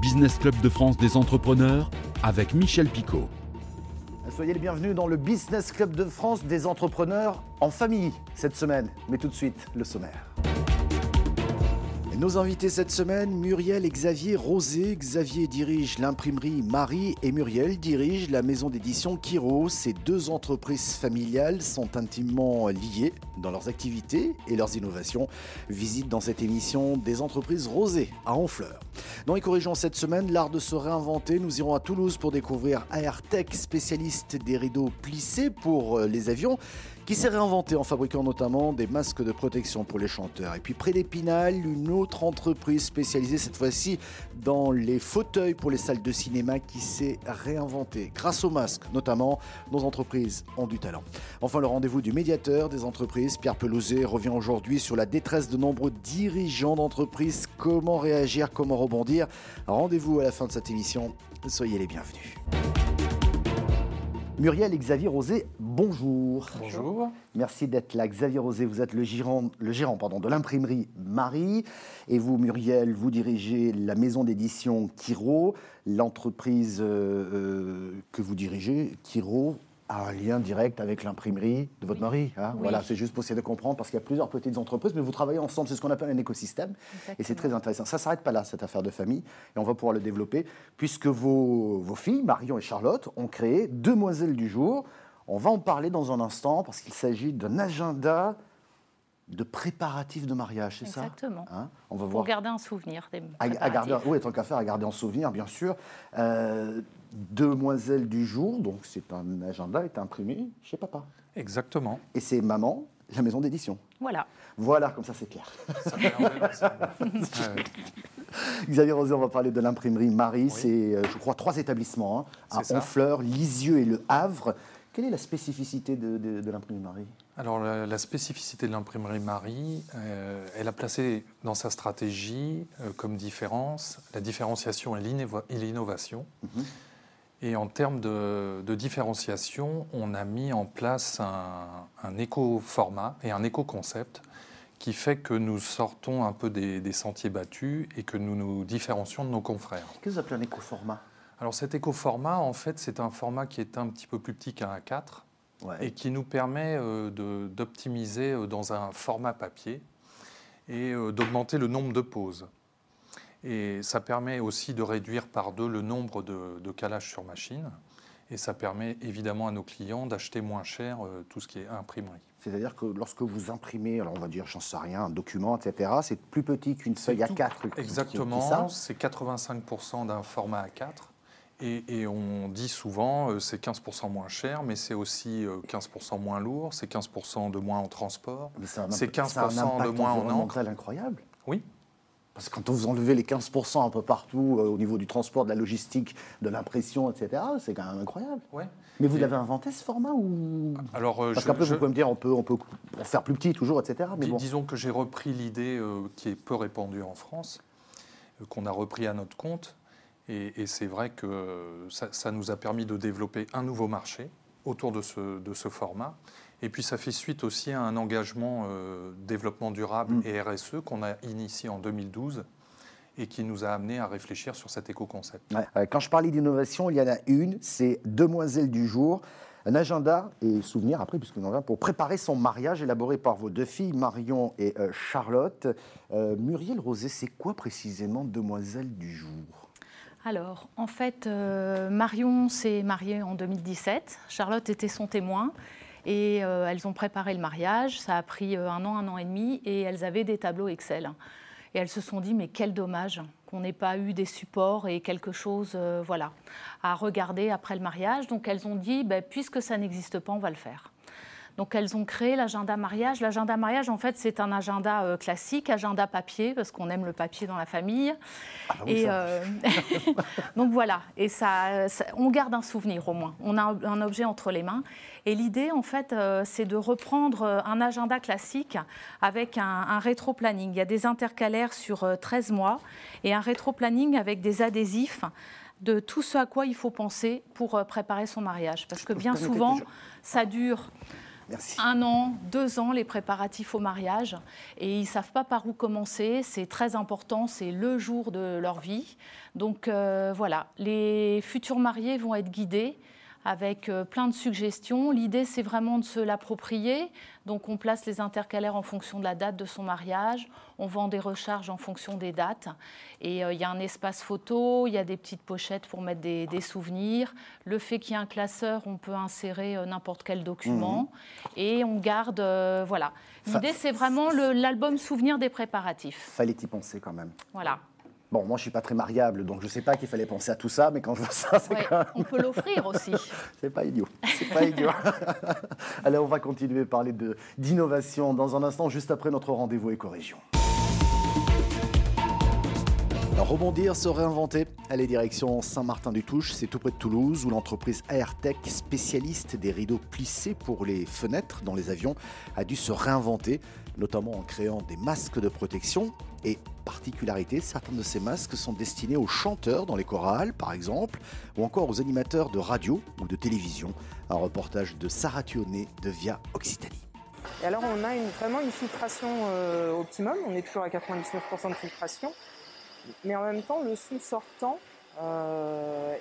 Business Club de France des entrepreneurs avec Michel Picot. Soyez les bienvenus dans le Business Club de France des entrepreneurs en famille cette semaine. Mais tout de suite, le sommaire. Nos invités cette semaine, Muriel et Xavier Rosé. Xavier dirige l'imprimerie Marie et Muriel dirige la maison d'édition Kiro. Ces deux entreprises familiales sont intimement liées dans leurs activités et leurs innovations. Visite dans cette émission des entreprises Rosé à Honfleur. Dans corrigeants cette semaine, l'art de se réinventer. Nous irons à Toulouse pour découvrir AirTech, spécialiste des rideaux plissés pour euh, les avions qui s'est réinventé en fabriquant notamment des masques de protection pour les chanteurs. Et puis près d'Épinal, une autre entreprise spécialisée cette fois-ci dans les fauteuils pour les salles de cinéma qui s'est réinventée. Grâce aux masques notamment, nos entreprises ont du talent. Enfin, le rendez-vous du médiateur des entreprises, Pierre Pelouzet, revient aujourd'hui sur la détresse de nombreux dirigeants d'entreprises. Comment réagir, comment rebondir? Rendez-vous à la fin de cette émission. Soyez les bienvenus. Muriel et Xavier Rosé, bonjour. Bonjour. Merci d'être là. Xavier Rosé, vous êtes le gérant, le gérant pardon, de l'imprimerie Marie. Et vous, Muriel, vous dirigez la maison d'édition Kiro, l'entreprise euh, euh, que vous dirigez, Kiro, a un lien direct avec l'imprimerie de votre mari. Hein. Voilà, c'est juste pour essayer de comprendre, parce qu'il y a plusieurs petites entreprises, mais vous travaillez ensemble, c'est ce qu'on appelle un écosystème, et c'est très intéressant. Ça ne s'arrête pas là, cette affaire de famille, et on va pouvoir le développer, puisque vos, vos filles, Marion et Charlotte, ont créé Demoiselles du jour. On va en parler dans un instant, parce qu'il s'agit d'un agenda de préparatifs de mariage, c'est ça? Exactement. Hein on va Pour garder un souvenir. Des à, à garder, oui, tant qu'à faire, à garder en souvenir, bien sûr. Euh, Demoiselle du jour, donc c'est un agenda, est imprimé chez papa. Exactement. Et c'est maman, la maison d'édition. Voilà. Voilà, comme ça c'est clair. Xavier Rosé, on va parler de l'imprimerie Marie. C'est, euh, je crois, trois établissements, hein, à Honfleur, Lisieux et Le Havre. Quelle est la spécificité de, l'imprimerie Marie? Alors la, spécificité de l'imprimerie Marie, euh, elle a placé dans sa stratégie euh, comme différence la différenciation et l'innovation. Mhm. Et en termes de, différenciation, on a mis en place un, éco-format et un éco-concept qui fait que nous sortons un peu des, sentiers battus et que nous nous différencions de nos confrères. Qu'est-ce que vous appelez un éco-format? Alors cet éco-format, en fait, c'est un format qui est un petit peu plus petit qu'un A4 et qui nous permet euh, d'optimiser euh, dans un format papier et euh, d'augmenter le nombre de pauses. Et ça permet aussi de réduire par deux le nombre de, calages sur machine. Et ça permet évidemment à nos clients d'acheter moins cher euh, tout ce qui est imprimerie. C'est-à-dire que lorsque vous imprimez, alors on va dire, j'en sais rien, un document, etc., c'est plus petit qu'une feuille A4. Exactement, c'est 85% d'un format A4. Et, on dit souvent, euh, c'est 15% moins cher, mais c'est aussi 15% euh, moins lourd, c'est 15% de moins en transport, c'est 15% de moins en encre. incroyable. Oui, parce que quand vous enlevez les 15% un peu partout euh, au niveau du transport, de la logistique, de l'impression, etc., c'est quand même incroyable. Ouais. Mais vous l'avez inventé ce format ou? Alors, euh, Parce qu'après, vous pouvez me dire, on peut, on peut faire plus petit toujours, etc. Mais Disons que j'ai repris l'idée euh, qui est peu répandue en France, qu'on a repris à notre compte. Et, c'est vrai que ça, ça, nous a permis de développer un nouveau marché autour de ce, de ce format. Et puis ça fait suite aussi à un engagement euh, développement durable mm. et RSE qu'on a initié en 2012 et qui nous a amené à réfléchir sur cet éco-concept. Euh, quand je parlais d'innovation, il y en a une, c'est Demoiselle du jour, un agenda et souvenir après, puisque nous en pour préparer son mariage élaboré par vos deux filles, Marion et euh, Charlotte. Muriel Rosé, c'est quoi précisément Demoiselle du jour? Alors, en fait, Marion s'est mariée en 2017. Charlotte était son témoin. Et euh, elles ont préparé le mariage. Ça a pris euh, un an, un an et demi. Et elles avaient des tableaux Excel. Et elles se sont dit, mais quel dommage qu'on n'ait pas eu des supports et quelque chose euh, voilà, à regarder après le mariage. Donc elles ont dit, ben, puisque ça n'existe pas, on va le faire. Donc elles ont créé l'agenda mariage. L'agenda mariage, en fait, c'est un agenda euh, classique, agenda papier, parce qu'on aime le papier dans la famille. Ah et euh, donc voilà, et ça, on garde un souvenir au moins. On a un, objet entre les mains. Et l'idée, en fait, euh, c'est de reprendre un agenda classique avec un, un rétro-planning. Il y a des intercalaires sur 13 mois et un rétro-planning avec des adhésifs de tout ce à quoi il faut penser pour préparer son mariage. Parce que bien souvent, ça dure Un an, deux ans les préparatifs au mariage. Et ils ne savent pas par où commencer. C'est très important, c'est le jour de leur vie. Donc euh, voilà, les futurs mariés vont être guidés avec euh, plein de suggestions. L'idée, c'est vraiment de se l'approprier. Donc, on place les intercalaires en fonction de la date de son mariage. On vend des recharges en fonction des dates. Et euh, il y a un espace photo, il y a des petites pochettes pour mettre des, des souvenirs. Le fait qu'il y ait un classeur, on peut insérer euh, n'importe quel document. Et on garde, euh, voilà. L'idée, c'est vraiment l'album souvenir des préparatifs. Fallait y penser quand même. Voilà. Bon, moi, je suis pas très mariable, donc je sais pas qu'il fallait penser à tout ça, mais quand je vois ça, c'est Ouais, quand même... on peut l'offrir aussi. C'est pas idiot. C'est pas idiot. Allez, on va continuer à parler d'innovation dans un instant, juste après notre rendez-vous éco-région. Rebondir, se réinventer. Allez, direction Saint-Martin-du-Touche, c'est tout près de Toulouse, où l'entreprise AirTech, spécialiste des rideaux plissés pour les fenêtres dans les avions, a dû se réinventer, notamment en créant des masques de protection. Et particularité, certains de ces masques sont destinés aux chanteurs dans les chorales, par exemple, ou encore aux animateurs de radio ou de télévision. Un reportage de Sarah Thionnet de Via Occitanie. Et alors on a une- vraiment une filtration euh, optimum, on est toujours à 99% de filtration, mais en même temps le son sortant euh,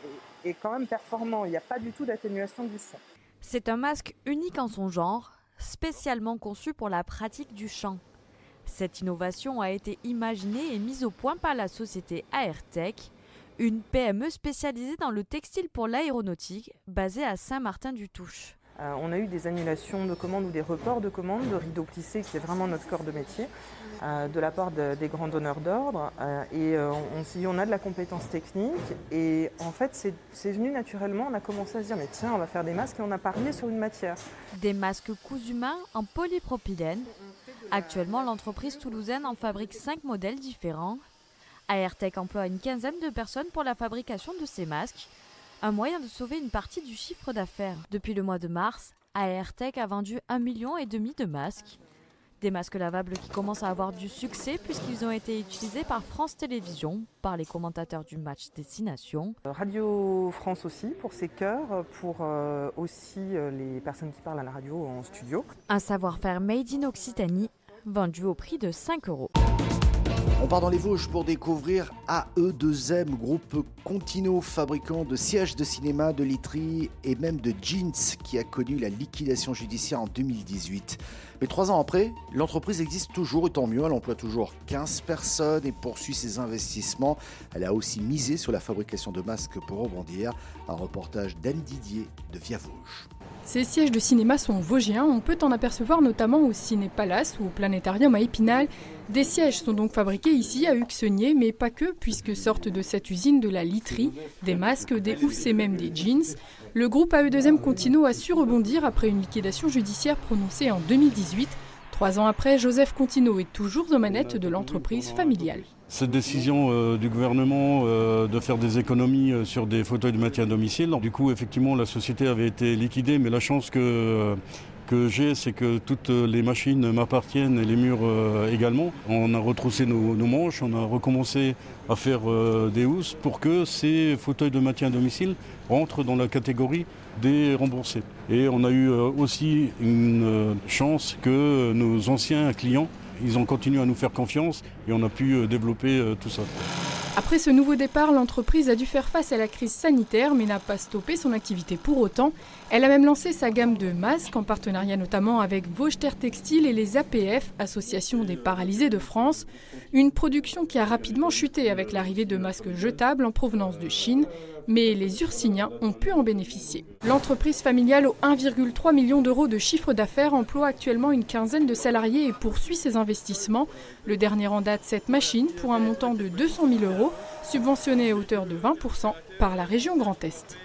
est, est quand même performant, il n'y a pas du tout d'atténuation du son. C'est un masque unique en son genre, spécialement conçu pour la pratique du chant. Cette innovation a été imaginée et mise au point par la société AirTech, une PME spécialisée dans le textile pour l'aéronautique, basée à Saint-Martin-du-Touche. Euh, on a eu des annulations de commandes ou des reports de commandes de rideaux plissés, qui est vraiment notre corps de métier, euh, de la part de- des grands donneurs d'ordre. euh, et on, on s'est dit, on a de la compétence technique. Et en fait, c'est venu naturellement. On a commencé à se dire, mais tiens, on va faire des masques et on a parié sur une matière. Des masques cousus main en polypropylène. Actuellement, l'entreprise toulousaine en fabrique 5 modèles différents. AirTech emploie une quinzaine de personnes pour la fabrication de ces masques, un moyen de sauver une partie du chiffre d'affaires. Depuis le mois de mars, AirTech a vendu 1,5 million et demi de masques. Des masques lavables qui commencent à avoir du succès puisqu'ils ont été utilisés par France Télévisions, par les commentateurs du match Destination. Radio France aussi, pour ses chœurs, pour euh, aussi euh, les personnes qui parlent à la radio en studio. Un savoir-faire made in Occitanie, vendu au prix de 5 euros. On part dans les Vosges pour découvrir AE2M, groupe Contino, fabricant de sièges de cinéma, de literie et même de jeans, qui a connu la liquidation judiciaire en 2018. Mais trois ans après, l'entreprise existe toujours et tant mieux. Elle emploie toujours 15 personnes et poursuit ses investissements. Elle a aussi misé sur la fabrication de masques pour rebondir. Un reportage d'Anne Didier de Via Vosges. Ces sièges de cinéma sont vosgiens, on peut en apercevoir notamment au Ciné Palace ou au Planétarium à Épinal. Des sièges sont donc fabriqués ici à Uxenier, mais pas que, puisque sortent de cette usine de la literie, des masques, des housses et même des jeans. Le groupe AE2M Contino a su rebondir après une liquidation judiciaire prononcée en 2018. Trois ans après, Joseph Contino est toujours aux manettes de l'entreprise familiale. Cette décision euh, du gouvernement euh, de faire des économies euh, sur des fauteuils de maintien à domicile, du coup effectivement la société avait été liquidée, mais la chance que, que j'ai c'est que toutes les machines m'appartiennent et les murs également. On a retroussé nos, manches, on a recommencé à faire des housses pour que ces fauteuils de maintien à domicile rentrent dans la catégorie des remboursés. Et on a eu aussi une chance que nos anciens clients ils ont continué à nous faire confiance et on a pu euh, développer euh, tout ça. Après ce nouveau départ, l'entreprise a dû faire face à la crise sanitaire mais n'a pas stoppé son activité pour autant. Elle a même lancé sa gamme de masques en partenariat notamment avec Vosges Terre Textile et les APF, Association des paralysés de France. Une production qui a rapidement chuté avec l'arrivée de masques jetables en provenance de Chine, mais les Ursiniens ont pu en bénéficier. L'entreprise familiale aux 1,3 million d'euros de chiffre d'affaires emploie actuellement une quinzaine de salariés et poursuit ses investissements. Le dernier en date, cette machine, pour un montant de 200 000 euros, subventionnée à hauteur de 20% par la région Grand Est.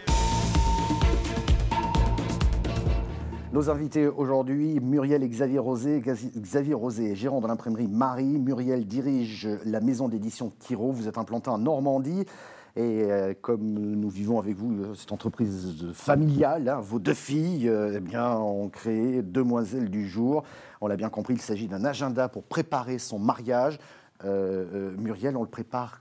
Nos invités aujourd'hui, Muriel et Xavier Rosé. Xavier Rosé est gérant de l'imprimerie Marie. Muriel dirige la maison d'édition Kiro. Vous êtes implanté en Normandie. Et euh, comme nous vivons avec vous euh, cette entreprise familiale, hein, vos deux filles euh, eh bien, ont créé Demoiselles du jour. On l'a bien compris, il s'agit d'un agenda pour préparer son mariage. Muriel, on le prépare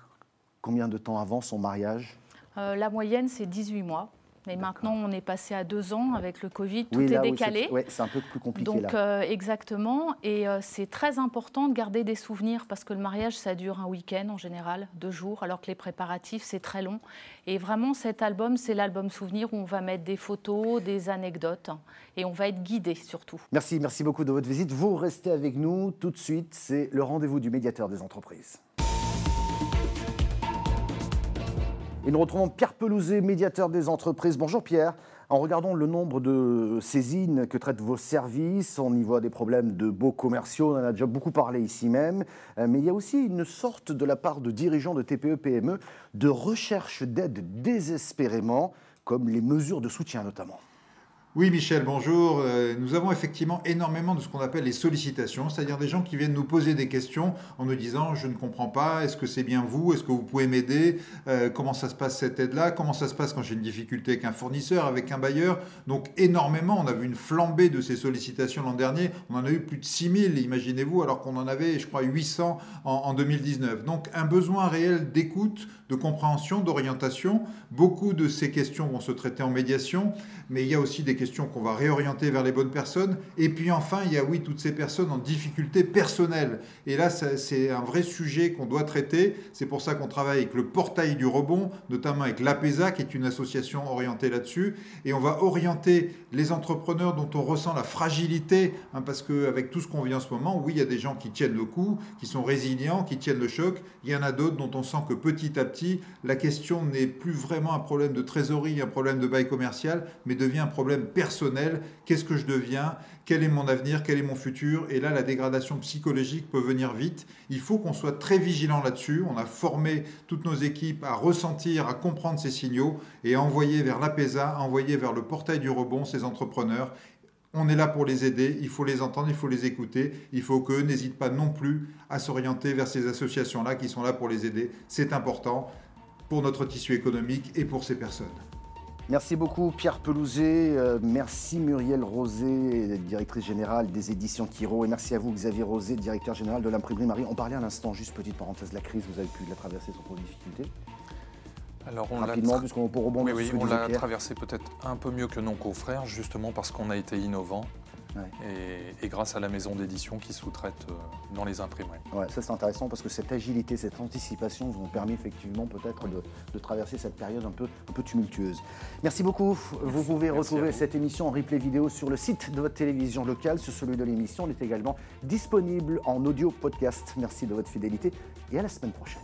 combien de temps avant son mariage? La moyenne, c'est 18 mois. Mais maintenant, on est passé à deux ans avec le Covid, tout Oui, est là, oui, décalé. c'est ouais, un peu plus compliqué Donc là. euh, exactement, et euh, c'est très important de garder des souvenirs parce que le mariage ça dure un week-end en général, deux jours, alors que les préparatifs c'est très long. Et vraiment cet album c'est l'album souvenir où on va mettre des photos, des anecdotes et on va être guidé surtout. Merci, merci beaucoup de votre visite. Vous restez avec nous tout de suite. C'est le rendez-vous du médiateur des entreprises. Et nous retrouvons Pierre Pelouzet, médiateur des entreprises. Bonjour Pierre. En regardant le nombre de saisines que traitent vos services, on y voit des problèmes de beaux commerciaux, on en a déjà beaucoup parlé ici même, Euh, mais il y a aussi une sorte de la part de dirigeants de TPE-PME de recherche d'aide désespérément, comme les mesures de soutien notamment. Oui, Michel, bonjour. Euh, Nous avons effectivement énormément de ce qu'on appelle les sollicitations, c'est-à-dire des gens qui viennent nous poser des questions en nous disant je ne comprends pas, est-ce que c'est bien vous, est-ce que vous pouvez m'aider, Euh, comment ça se passe cette aide-là, comment ça se passe quand j'ai une difficulté avec un fournisseur, avec un bailleur. Donc énormément, on a vu une flambée de ces sollicitations l'an dernier, on en a eu plus de 6000, imaginez-vous, alors qu'on en avait, je crois, 800 en, en 2019. Donc un besoin réel d'écoute, de compréhension, d'orientation. Beaucoup de ces questions vont se traiter en médiation, mais il y a aussi des questions qu'on va réorienter vers les bonnes personnes. Et puis enfin, il y a oui, toutes ces personnes en difficulté personnelle. Et là, c'est un vrai sujet qu'on doit traiter. C'est pour ça qu'on travaille avec le portail du rebond, notamment avec l'APESA, qui est une association orientée là-dessus. Et on va orienter les entrepreneurs dont on ressent la fragilité, hein, parce qu'avec tout ce qu'on vit en ce moment, oui, il y a des gens qui tiennent le coup, qui sont résilients, qui tiennent le choc. Il y en a d'autres dont on sent que petit à petit, la question n'est plus vraiment un problème de trésorerie, un problème de bail commercial, mais devient un problème personnel. Qu'est-ce que je deviens Quel est mon avenir Quel est mon futur Et là, la dégradation psychologique peut venir vite. Il faut qu'on soit très vigilant là-dessus. On a formé toutes nos équipes à ressentir, à comprendre ces signaux et à envoyer vers l'APESA, à envoyer vers le portail du rebond ces entrepreneurs. On est là pour les aider, il faut les entendre, il faut les écouter, il faut qu'eux n'hésitent pas non plus à s'orienter vers ces associations-là qui sont là pour les aider. C'est important pour notre tissu économique et pour ces personnes. Merci beaucoup Pierre Pelouzet, euh, merci Muriel Rosé, directrice générale des éditions Kiro, et merci à vous Xavier Rosé, directeur général de l'imprimerie Marie. On parlait à l'instant, juste petite parenthèse, la crise, vous avez pu la traverser sans trop de difficultés. Alors on Rapidement, puisqu'on peut Oui, rebondir oui, que on l'a traversé peut-être un peu mieux que nos confrères, justement parce qu'on a été innovant Ouais. et, et grâce à la maison d'édition qui sous-traite euh, dans les imprimeries. Ouais, ça c'est intéressant parce que cette agilité, cette anticipation vous ont permis effectivement peut-être de, de traverser cette période un peu, un peu tumultueuse. Merci beaucoup. Vous pouvez Merci retrouver vous. cette émission en replay vidéo sur le site de votre télévision locale, sur celui de l'émission. Elle est également disponible en audio podcast. Merci de votre fidélité et à la semaine prochaine.